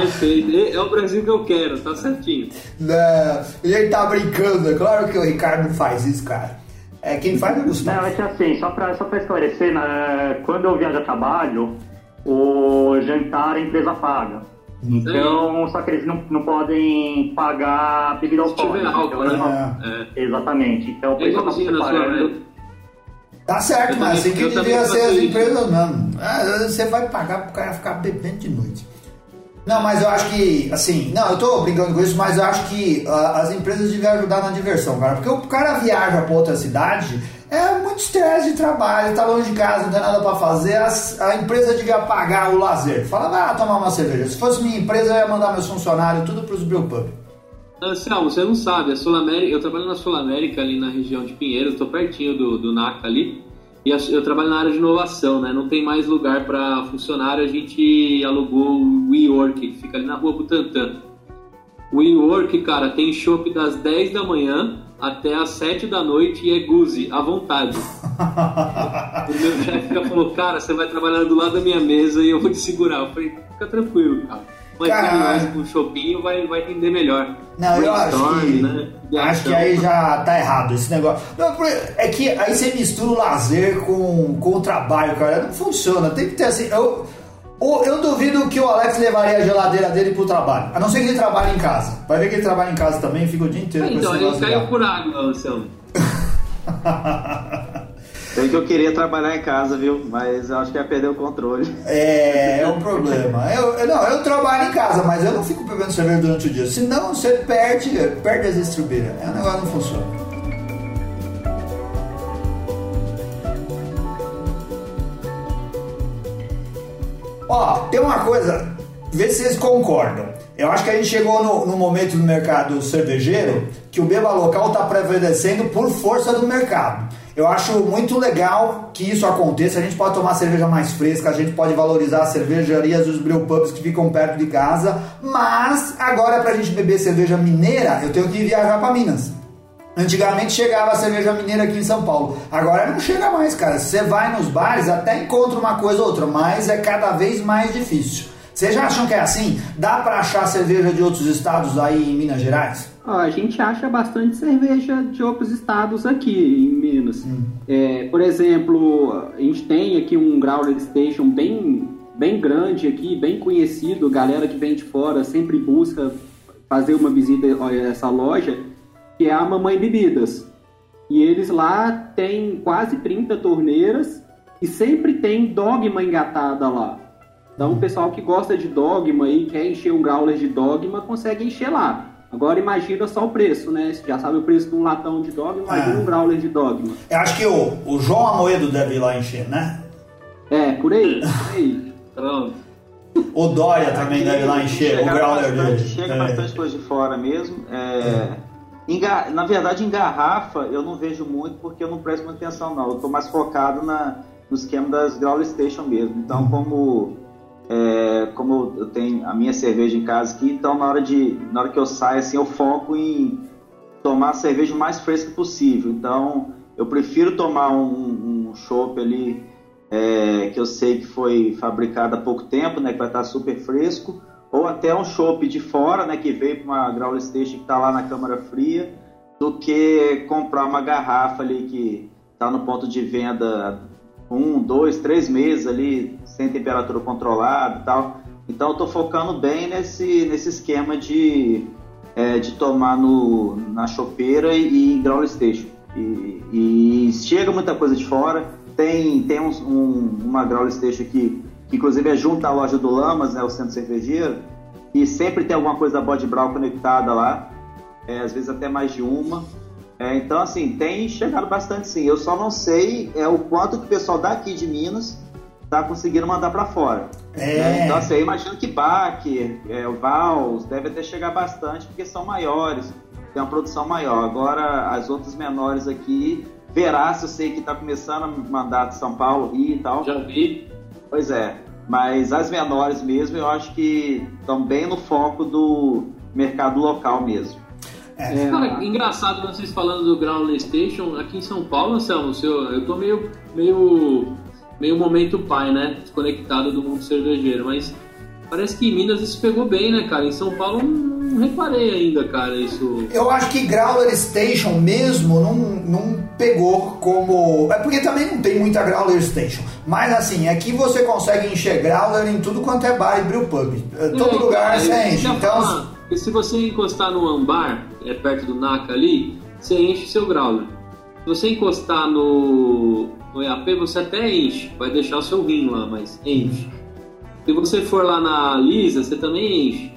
Perfeito, é o Brasil que eu quero, tá certinho. Não, ele tá brincando, é claro que o Ricardo não faz isso, cara. É quem faz é o Não, Gustavo. é que assim, só pra, só pra esclarecer, né, quando eu viajo a trabalho, o jantar a empresa paga. Então, só que eles não, não podem pagar bebida alcoólica. álcool, então, né? eles- É. Exatamente. Então, por É isso eu sua separando. né? Tá certo, Eu mas assim que eu devia ser as empresas mesmo. Ah, Você vai pagar pro cara ficar bebendo de noite. Não, mas eu acho que, assim, não, eu tô brincando com isso, mas eu acho que ah, as empresas deviam ajudar na diversão, cara. Porque o cara viaja pra outra cidade, é muito estresse de trabalho, tá longe de casa, não tem nada pra fazer, as- a, empresa devia pagar o lazer. Fala, vai lá tomar uma cerveja. Se fosse minha empresa, eu ia mandar meus funcionários tudo pros brewpub. Anselmo, você não sabe, a Sul América, eu trabalho na Sul América ali na região de Pinheiros, tô pertinho do, do NACA ali, e eu trabalho na área de inovação, né? Não tem mais lugar para funcionário, a gente alugou o WeWork, que fica ali na rua Butantã. O WeWork, cara, tem show das 10 da manhã até as 7 da noite e é guzi, à vontade. o meu chefe já falou, cara, você vai trabalhar do lado da minha mesa e eu vou te segurar. Eu falei, fica tranquilo, cara. Mas com o shopping vai, vai render melhor. Não, eu acho que, né? acho que aí já tá errado esse negócio. Não, é que aí você mistura o lazer com, com o trabalho, cara. Não funciona. Tem que ter assim. Eu, eu duvido que o Alex levaria a geladeira dele pro trabalho. A não ser que ele trabalhe em casa. Vai ver que ele trabalha em casa também, fica o dia inteiro Ah, Então, ele ligado. por água, Anselmo. Sei que eu queria trabalhar em casa, viu? Mas acho que ia perder o controle. É, é um problema. Eu, eu- não, eu trabalho em casa, mas eu não fico bebendo cerveja durante o dia. Senão você perde, perde as estribeiras. É, o negócio não funciona. Ó, tem uma coisa, vê se vocês concordam. Eu acho que a gente chegou no, no momento do mercado cervejeiro que o beba local está prevalecendo por força do mercado. Eu acho muito legal que isso aconteça. A gente pode tomar cerveja mais fresca, a gente pode valorizar as cervejarias e os brewpubs que ficam perto de casa. Mas agora, para a gente beber cerveja mineira, eu tenho que viajar para Minas. Antigamente chegava a cerveja mineira aqui em São Paulo. Agora não chega mais, cara. Você vai nos bares, até encontra uma coisa ou outra, mas é cada vez mais difícil. Vocês já acham que é assim? Dá para achar cerveja de outros estados aí em Minas Gerais? a gente acha bastante cerveja de outros estados aqui em Minas. Hum. É, por exemplo, a gente tem aqui um Growler Station bem, bem grande aqui, bem conhecido. Galera que vem de fora sempre busca fazer uma visita a essa loja que é a Mamãe Bebidas. E eles lá têm quase 30 torneiras e sempre tem dogma engatada lá. Então o pessoal que gosta de dogma e quer encher um growler de dogma consegue encher lá. Agora imagina só o preço, né? Você já sabe o preço de um latão de dogma, imagina é. um growler de dogma. Eu acho que o, o João Amoedo deve ir lá encher, né? É, por aí, por aí. Pronto. O Dória também Aqui, deve ir lá encher, o growler bastante, dele. Chega é. bastante coisa de fora mesmo. É... é. Na verdade, em garrafa eu não vejo muito porque eu não presto muita atenção, não. Eu estou mais focado na, no esquema das Growler Station mesmo. Então, uhum. como, é, como eu tenho a minha cerveja em casa aqui, então na hora, de, na hora que eu saio, assim, eu foco em tomar a cerveja o mais fresca possível. Então, eu prefiro tomar um, um chopp ali é, que eu sei que foi fabricado há pouco tempo, né, que vai estar super fresco, ou até um chopp de fora, né, que veio para uma growler station que está lá na câmara fria, do que comprar uma garrafa ali que está no ponto de venda um, dois, três meses ali sem temperatura controlada e tal. Então eu estou focando bem nesse, nesse esquema de, é, de tomar no, na chopeira e em growler station. E, e, chega muita coisa de fora. Tem, tem um, um, uma growler station que que inclusive é junto à loja do Lamas, né, o centro cervejeiro, e sempre tem alguma coisa da Body Brown conectada lá, é, às vezes até mais de uma. É, então, assim, tem chegado bastante sim. Eu só não sei é, o quanto que o pessoal daqui de Minas está conseguindo mandar para fora. É. Né? Então, assim, eu imagino que Baker, é, Vals, deve até chegar bastante, porque são maiores, tem uma produção maior. Agora, as outras menores aqui, Verás, eu sei que está começando a mandar de São Paulo, Rio e tal. Já vi. Pois é. Mas as menores mesmo, eu acho que estão bem no foco do mercado local mesmo. É. Cara, engraçado vocês falando do Ground Station aqui em São Paulo, Anselmo, seu, eu tô meio, meio, meio momento pai, né? Desconectado do mundo cervejeiro, mas parece que em Minas isso pegou bem, né, cara? Em São Paulo não reparei ainda, cara, isso. Eu acho que Growler Station mesmo não, não pegou como. É porque também não tem muita Growler Station. Mas assim, aqui você consegue encher Growler em tudo quanto é bar e brewpub. É, todo é, lugar você enche. Então. Falar, se você encostar no ambar, é perto do NACA ali, você enche seu Growler. Se você encostar no, no EAP, você até enche. Vai deixar o seu rim lá, mas enche. Se você for lá na Lisa, você também enche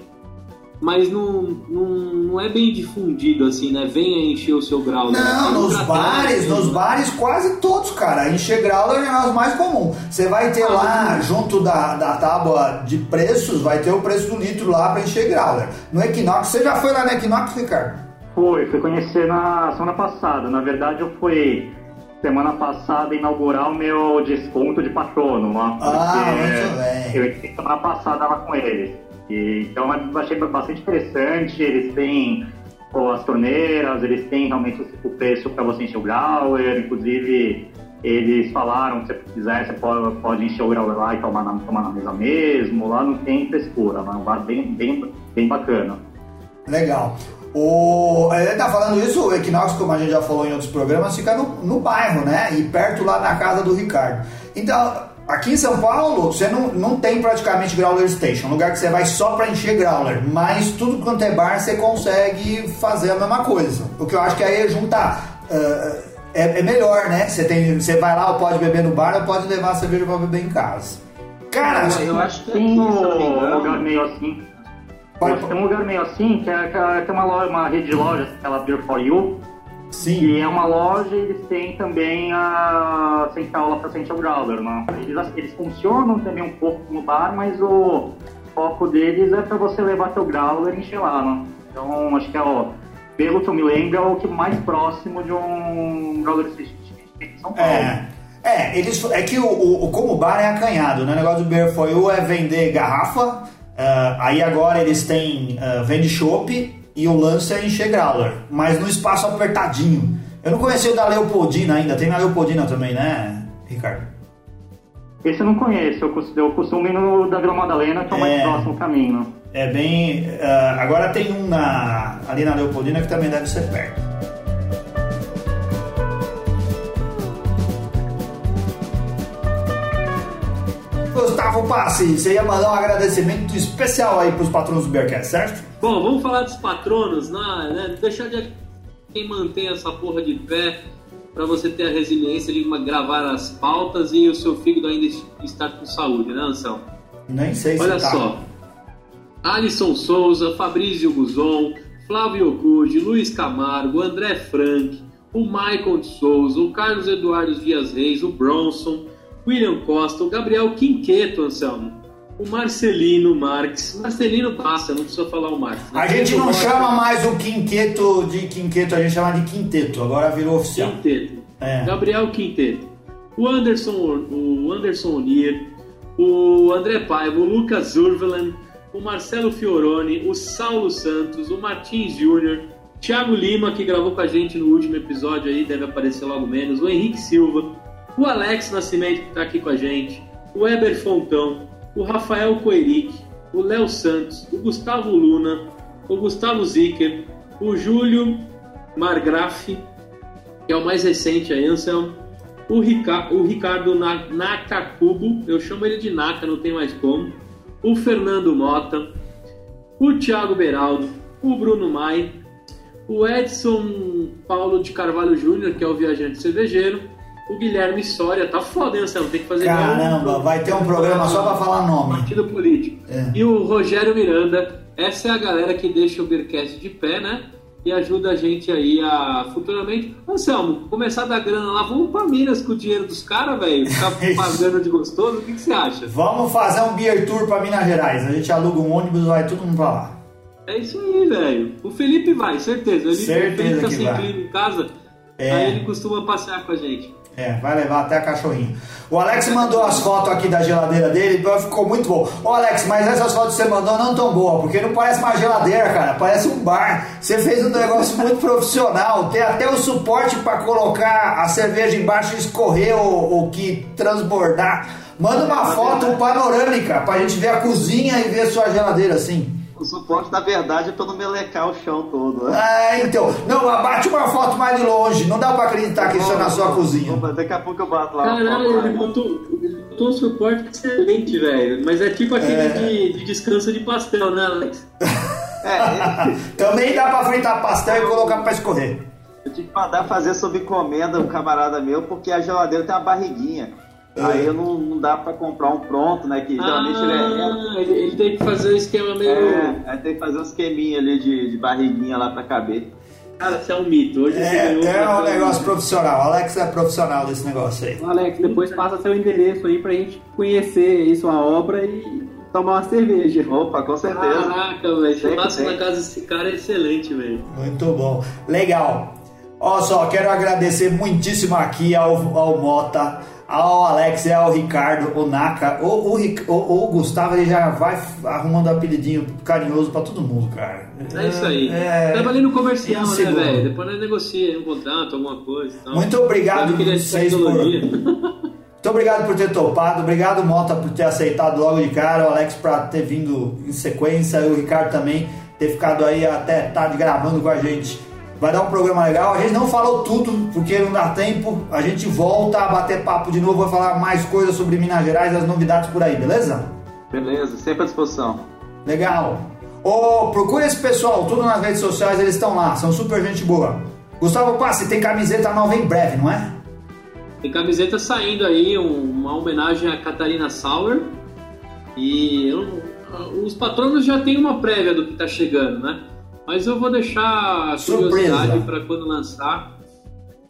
mas não, não, não é bem difundido assim, né? Venha encher o seu grau. Né? Não, nos bares, nos bares quase todos, cara. Encher grau é o negócio mais comum. Você vai ter ah, lá, junto da, da tábua de preços, vai ter o preço do litro lá para encher grau. No Equinox, você já foi lá no Equinox, Ricardo? Foi, fui conhecer na semana passada. Na verdade, eu fui semana passada inaugurar o meu desconto de patrono lá. Ah, muito bem. Eu entrei semana passada lá com eles. E, então eu achei bastante interessante, eles têm as torneiras, eles têm realmente o preço para você encher o growler, inclusive eles falaram que se você quiser você pode, pode encher o growler lá e tomar na, tomar na mesa mesmo, lá não tem frescura, é um bar bem, bem, bem bacana. Legal. O, ele tá falando isso, o Equinox, como a gente já falou em outros programas, fica no, no bairro, né? E perto lá na casa do Ricardo. Então, Aqui em São Paulo, você não, não tem praticamente Growler Station, um lugar que você vai só para encher Growler, mas tudo quanto é bar você consegue fazer a mesma coisa. O que eu acho que aí é juntar. Uh, é, é, melhor, né? Você, tem, você vai lá, ou pode beber no bar, ou pode levar a cerveja para beber em casa. Cara, eu, eu acho que tem um lugar meio assim. Pode... Tem um lugar meio assim, que é, que é uma, loja, uma rede de lojas, aquela Beer for You Sim. E é uma loja e eles têm também a central lá para Central Growler, né? Eles, eles funcionam também um pouco no bar, mas o foco deles é para você levar teu growler e encher lá, né? Então, acho que é, ó, pelo que eu me lembro, é o que mais próximo de um growler São Paulo. É. É, eles, é que o, o, como o bar é acanhado, né? O negócio do Beer for You é vender garrafa, uh, aí agora eles têm uh, vende chopp e o lance é encher growler, mas no espaço apertadinho. Eu não conheci o da Leopoldina ainda, tem na Leopoldina também, né, Ricardo? Esse eu não conheço, eu costumo, eu costumo ir no da Vila Madalena, que é o mais É. próximo caminho. É bem. uh, agora tem um na, ali na Leopoldina que também deve ser perto. Passi, você ia mandar um agradecimento especial aí pros patrões do Bearcast, certo? Bom, vamos falar dos patronos, né? né? Deixar de quem mantém essa porra de pé para você ter a resiliência de gravar as pautas e o seu fígado ainda estar com saúde, né, Anselmo? Nem sei se Olha tá. só. Alisson Souza, Fabrício Guzon, Flávio Okude, Luiz Camargo, André Frank, o Michael de Souza, o Carlos Eduardo Dias Reis, o Bronson, William Costa, o Gabriel Quinqueto, Anselmo, o Marcelino Marques. Marcelino passa, não precisa falar o Marques. né? A gente não Marques, chama mais o quinqueto de quinqueto, a gente chama de quinteto, agora virou oficial. Quinteto. É. Gabriel Quinteto. O Anderson, o Anderson Onier, o André Paiva, o Lucas Urvelan, o Marcelo Fioroni, o Saulo Santos, o Martins Júnior, Thiago Lima, que gravou com a gente no último episódio aí, deve aparecer logo menos, o Henrique Silva, o Alex Nascimento, que está aqui com a gente, o Eber Fontão, o Rafael Coeric, o Léo Santos, o Gustavo Luna, o Gustavo Zicker, o Júlio Margraf, que é o mais recente aí, Anselmo. O, Rica, o Ricardo Na- Nakakubo, eu chamo ele de Naka, não tem mais como. O Fernando Mota, o Thiago Beraldo, o Bruno Mai, o Edson Paulo de Carvalho Júnior, que é o viajante cervejeiro, o Guilherme Soria, tá foda, hein, Anselmo? Tem que fazer Caramba, vai ter um programa só pra falar nome. Partido político. É. E o Rogério Miranda, essa é a galera que deixa o Beercast de pé, né? E ajuda a gente aí a futuramente. Anselmo, começar a dar grana lá, vamos pra Minas com o dinheiro dos caras, velho. Ficar pagando de gostoso, o que, que você acha? Vamos fazer um beer tour pra Minas Gerais. A gente aluga um ônibus e vai todo mundo pra lá. É isso aí, velho. O Felipe vai, certeza. Ele, Certeza Felipe tá que sem vai. clima em casa, É. aí ele costuma passear com a gente. É, vai levar até a cachorrinho. O Alex mandou as fotos aqui da geladeira dele, ficou muito bom. Ô Alex, mas essas fotos que você mandou não tão boas, porque não parece uma geladeira, cara, parece um bar. Você fez um negócio muito profissional, tem até o suporte para colocar a cerveja embaixo e escorrer ou, ou que transbordar. Manda uma foto panorâmica pra gente ver a cozinha e ver a sua geladeira assim. O suporte, na verdade, é pra não melecar o chão todo. né? Ah, então. Não, bate uma foto mais de longe. Não dá pra acreditar que isso é na sua cozinha. Opa, Daqui a pouco eu bato lá. Caralho, ele botou, botou um suporte excelente, velho. Mas é tipo aquele É. de, de descanso de pastel, né, Alex? É, Também dá pra fritar pastel e colocar pra escorrer. eu tive que mandar fazer sob encomenda um camarada meu, porque a geladeira tem uma barriguinha. Aí eu não, não dá pra comprar um pronto, né? Que geralmente ele é. Ah, ele, ele tem que fazer o esquema meio. É, aí tem que fazer um esqueminha ali de, de barriguinha lá pra caber. Cara, você é um mito. Hoje você É, ganhou é um negócio profissional. Alex é profissional desse negócio aí. Alex, depois passa seu endereço aí pra gente conhecer aí sua obra e tomar uma cerveja. Opa, com certeza. Caraca, velho. Churrasco tem. na casa desse cara é excelente, velho. Muito bom. Legal. Ó só, quero agradecer muitíssimo aqui ao, ao Mota, ao Alex e ao Ricardo, o Naka. O, o, Ric- o- o Gustavo ele já vai arrumando apelidinho carinhoso pra todo mundo, cara. É isso aí. É, Trabalhei no comercial, né, velho? Depois nós negocia um contrato, alguma coisa tal. Muito obrigado por vocês por-. Muito obrigado por ter topado, obrigado Mota por ter aceitado logo de cara, o Alex por ter vindo em sequência, e o Ricardo também ter ficado aí até tarde gravando com a gente. Vai dar um programa legal, a gente não falou tudo porque não dá tempo, a gente volta a bater papo de novo, vai falar mais coisas sobre Minas Gerais as novidades por aí, beleza? Beleza, sempre à disposição. Legal. Ô, procura esse pessoal, tudo nas redes sociais, eles estão lá, são super gente boa. Gustavo Passi, tem camiseta nova em breve, não é? Tem camiseta saindo aí, um- uma homenagem a Catarina Sauer. E eu- os patronos já têm uma prévia do que tá chegando, né? Mas eu vou deixar a curiosidade para quando lançar.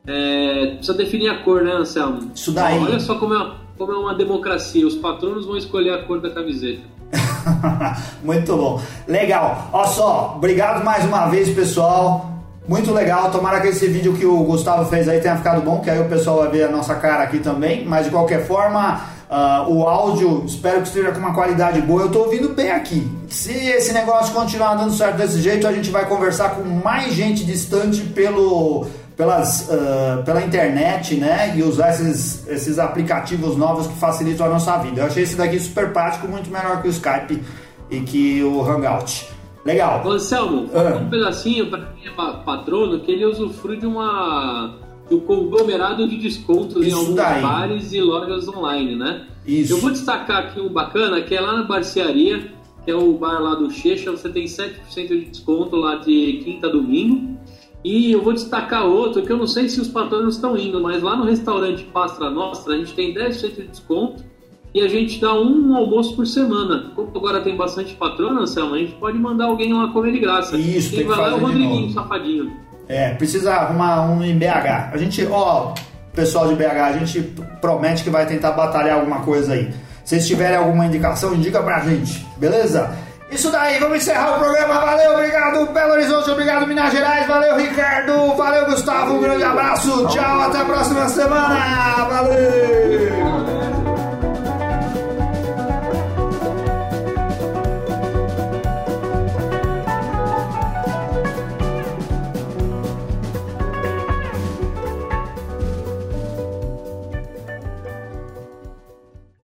É, precisa definir a cor, né, Anselmo? Isso daí. Olha só como é, uma- como é uma democracia. Os patronos vão escolher a cor da camiseta. Muito bom. Legal. Ó só, obrigado mais uma vez, pessoal. Muito legal, tomara que esse vídeo que o Gustavo fez aí tenha ficado bom, que aí o pessoal vai ver a nossa cara aqui também. Mas de qualquer forma, uh, o áudio espero que esteja com uma qualidade boa. Eu estou ouvindo bem aqui. Se esse negócio continuar dando certo desse jeito, a gente vai conversar com mais gente distante pelo, pelas, uh, pela internet, né? E usar esses, esses aplicativos novos que facilitam a nossa vida. Eu achei esse daqui super prático, muito melhor que o Skype e que o Hangout. Legal. Anselmo, ah. um pedacinho para quem é patrono que ele usufrui de uma um conglomerado de descontos Isso em alguns daí. bares e lojas online, né? Isso. Eu vou destacar aqui um bacana que é lá na Barcearia, que é o bar lá do Checha, você tem 7% de desconto lá de quinta a domingo. E eu vou destacar outro que eu não sei se os patronos estão indo, mas lá no restaurante Pastra Nostra a gente tem 10% de desconto e a gente dá um almoço por semana. Como agora tem bastante patrona, Anselmo, a gente pode mandar alguém lá comer de graça. Isso, Quem vai lá é o Rodriguinho, safadinho. É, precisa arrumar um em BH. A gente, ó, pessoal de BH, a gente promete que vai tentar batalhar alguma coisa aí. Se vocês tiverem alguma indicação, indica pra gente, beleza? Isso daí, vamos encerrar o programa. Valeu, obrigado Belo Horizonte, obrigado Minas Gerais, valeu Ricardo, valeu Gustavo, um grande abraço, tchau, até a próxima semana, valeu!